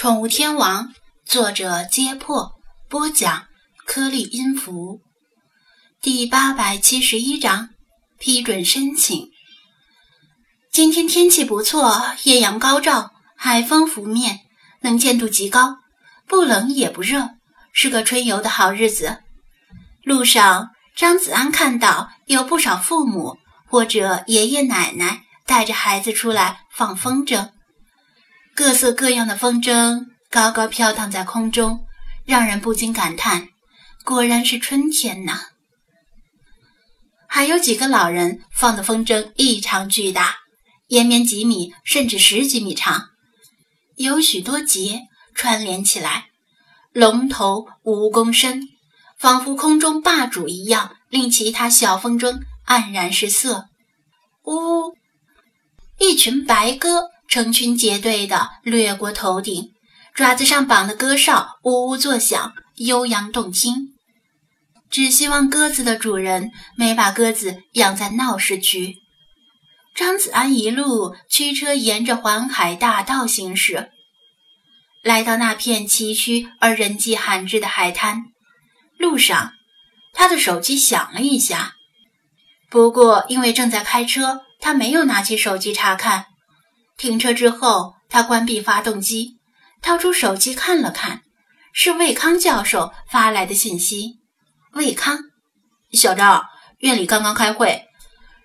宠物天王，作者：揭破，播讲：颗粒音符，第八百七十一章批准申请。今天天气不错，艳阳高照，海风拂面，能见度极高，不冷也不热，是个春游的好日子。路上，张子安看到有不少父母或者爷爷奶奶带着孩子出来放风筝。各色各样的风筝高高飘荡在空中，让人不禁感叹：果然是春天呐！还有几个老人放的风筝异常巨大，延绵几米，甚至十几米长，有许多节串联起来，龙头蜈蚣身，仿佛空中霸主一样，令其他小风筝黯然失色。呜，一群白鸽。成群结队地掠过头顶，爪子上绑的鸽哨呜呜作响，悠扬动听。只希望鸽子的主人没把鸽子养在闹市区。张子安一路驱车沿着环海大道行驶，来到那片崎岖而人迹罕至的海滩。路上，他的手机响了一下，不过因为正在开车，他没有拿起手机查看。停车之后，他关闭发动机，掏出手机看了看，是魏康教授发来的信息。魏康，小张，院里刚刚开会，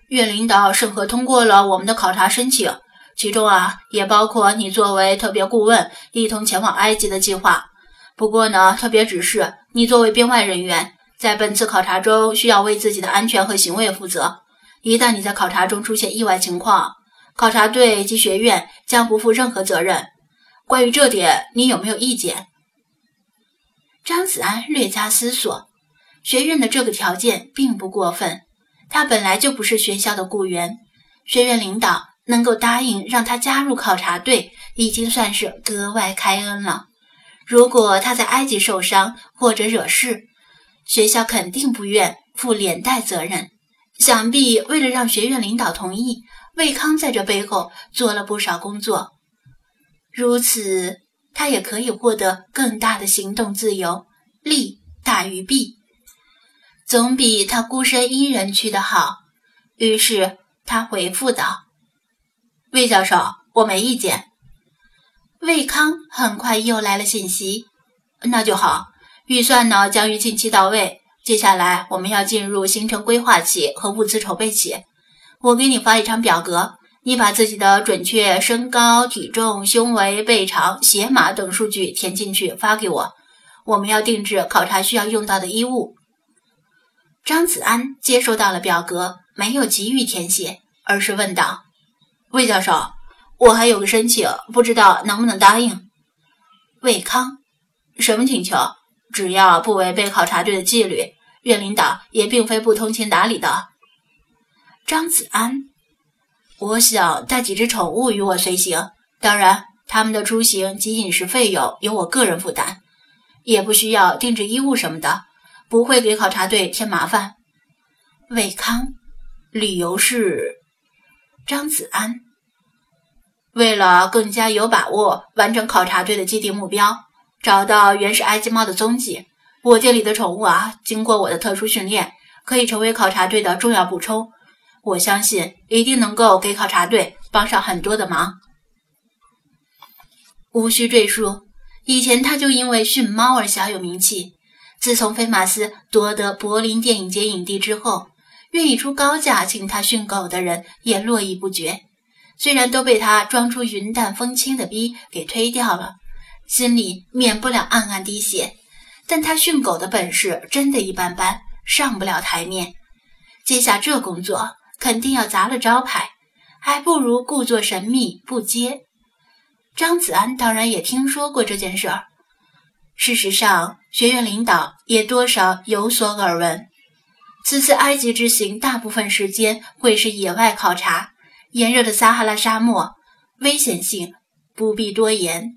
院领导审核通过了我们的考察申请，其中啊也包括你作为特别顾问一同前往埃及的计划。不过呢，特别指示你作为编外人员，在本次考察中需要为自己的安全和行为负责。一旦你在考察中出现意外情况，考察队及学院将不负任何责任。关于这点，你有没有意见？张子安略加思索，学院的这个条件并不过分。他本来就不是学校的雇员，学院领导能够答应让他加入考察队，已经算是格外开恩了。如果他在埃及受伤或者惹事，学校肯定不愿负连带责任。想必为了让学院领导同意。魏康在这背后做了不少工作，如此他也可以获得更大的行动自由，利大于弊，总比他孤身一人去的好。于是他回复道：“魏教授，我没意见。”魏康很快又来了信息：“那就好，预算呢将于近期到位。接下来我们要进入行程规划期和物资筹备期。”我给你发一张表格，你把自己的准确身高、体重、胸围、背长、鞋码等数据填进去发给我。我们要定制考察需要用到的衣物。张子安接收到了表格，没有急于填写，而是问道：“魏教授，我还有个申请，不知道能不能答应？”魏康：“什么请求？只要不违背考察队的纪律，院领导也并非不通情达理的。”张子安，我想带几只宠物与我随行，当然，他们的出行及饮食费用由我个人负担，也不需要定制衣物什么的，不会给考察队添麻烦。魏康，理由是张子安，为了更加有把握完成考察队的既定目标，找到原始埃及猫的踪迹。我店里的宠物啊，经过我的特殊训练，可以成为考察队的重要补充。我相信一定能够给考察队帮上很多的忙。无需赘述，以前他就因为训猫而小有名气。自从菲马斯夺得柏林电影节影帝之后，愿意出高价请他训狗的人也络绎不绝。虽然都被他装出云淡风轻的逼给推掉了，心里免不了暗暗滴血。但他训狗的本事真的一般般，上不了台面。接下这工作。肯定要砸了招牌，还不如故作神秘不接。张子安当然也听说过这件事儿，事实上，学院领导也多少有所耳闻。此次埃及之行，大部分时间会是野外考察，炎热的撒哈拉沙漠，危险性不必多言。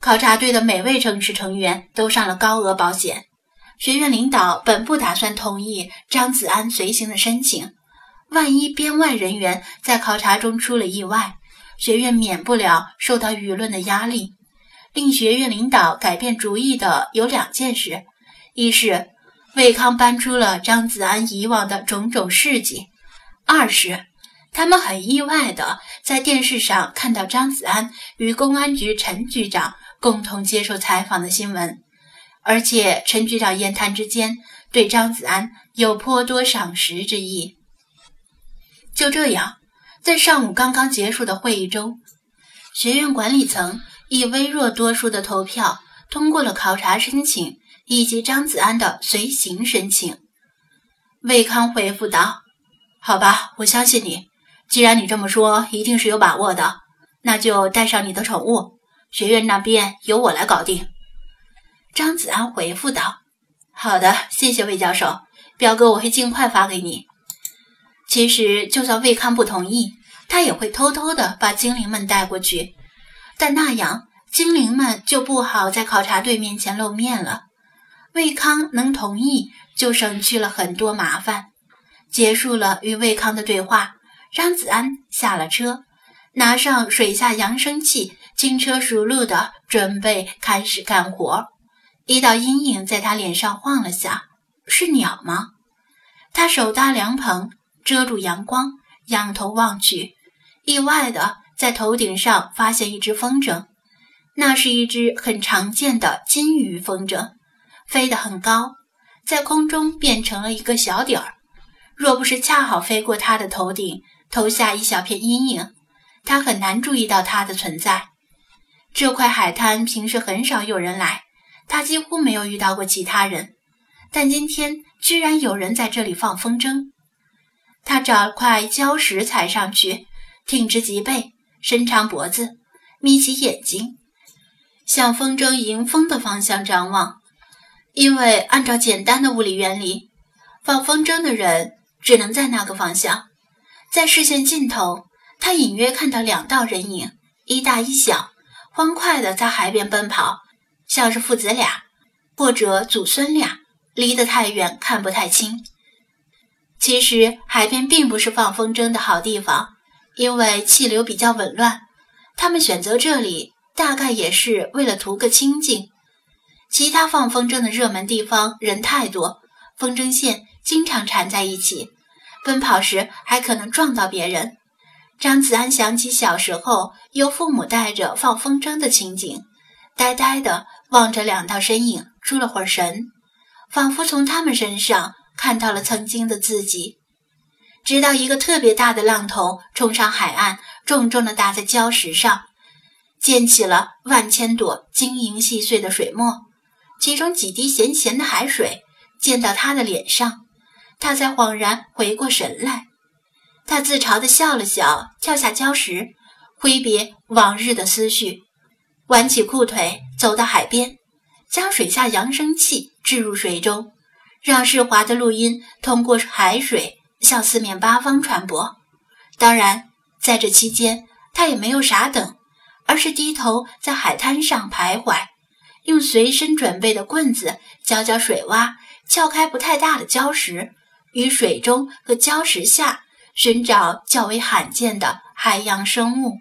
考察队的每位正式成员都上了高额保险。学院领导本不打算同意张子安随行的申请。万一编外人员在考察中出了意外，学院免不了受到舆论的压力。令学院领导改变主意的有两件事：一是魏康搬出了张子安以往的种种事迹；二是他们很意外的在电视上看到张子安与公安局陈局长共同接受采访的新闻，而且陈局长言谈之间对张子安有颇多赏识之意。就这样，在上午刚刚结束的会议中，学院管理层。以微弱多数的投票通过了考察申请以及张子安的随行申请。魏康回复道：“好吧，我相信你。既然你这么说，一定是有把握的。那就带上你的宠物，学院那边由我来搞定。”张子安回复道：“好的，谢谢魏教授，表格我会尽快发给你。其实，就算魏康不同意，他也会偷偷的把精灵们带过去。”但那样，精灵们就不好在考察队面前露面了。魏康能同意，就省去了很多麻烦。结束了与魏康的对话，张子安下了车，拿上水下扬声器，轻车熟路的准备开始干活。一道阴影在他脸上晃了下，是鸟吗？他手搭凉棚，遮住阳光，仰头望去，意外的。在头顶上发现一只风筝，那是一只很常见的金鱼风筝，飞得很高，在空中变成了一个小点儿。若不是恰好飞过它的头顶，投下一小片阴影，他很难注意到它的存在。这块海滩平时很少有人来，他几乎没有遇到过其他人，但今天居然有人在这里放风筝。他找块礁石踩上去，挺直脊背。伸长脖子，眯起眼睛，向风筝迎风的方向张望。因为按照简单的物理原理，放风筝的人只能在那个方向。在视线尽头，他隐约看到两道人影，一大一小，欢快地在海边奔跑，像是父子俩，或者祖孙俩。离得太远，看不太清。其实，海边并不是放风筝的好地方。因为气流比较紊乱，他们选择这里大概也是为了图个清静。其他放风筝的热门地方人太多，风筝线经常缠在一起，奔跑时还可能撞到别人。张子安想起小时候由父母带着放风筝的情景，呆呆地望着两道身影，出了会儿神，仿佛从他们身上看到了曾经的自己。直到一个特别大的浪头冲上海岸，重重地打在礁石上，溅起了万千朵晶莹细碎的水沫，其中几滴咸咸的海水溅到他的脸上，他才恍然回过神来。他自嘲地笑了笑，跳下礁石，挥别往日的思绪，挽起裤腿，走到海边，将水下扬声器置入水中，让世华的录音通过海水。向四面八方传播。当然，在这期间，他也没有傻等，而是低头在海滩上徘徊，用随身准备的棍子搅搅水洼，撬开不太大的礁石，于水中和礁石下寻找较为罕见的海洋生物。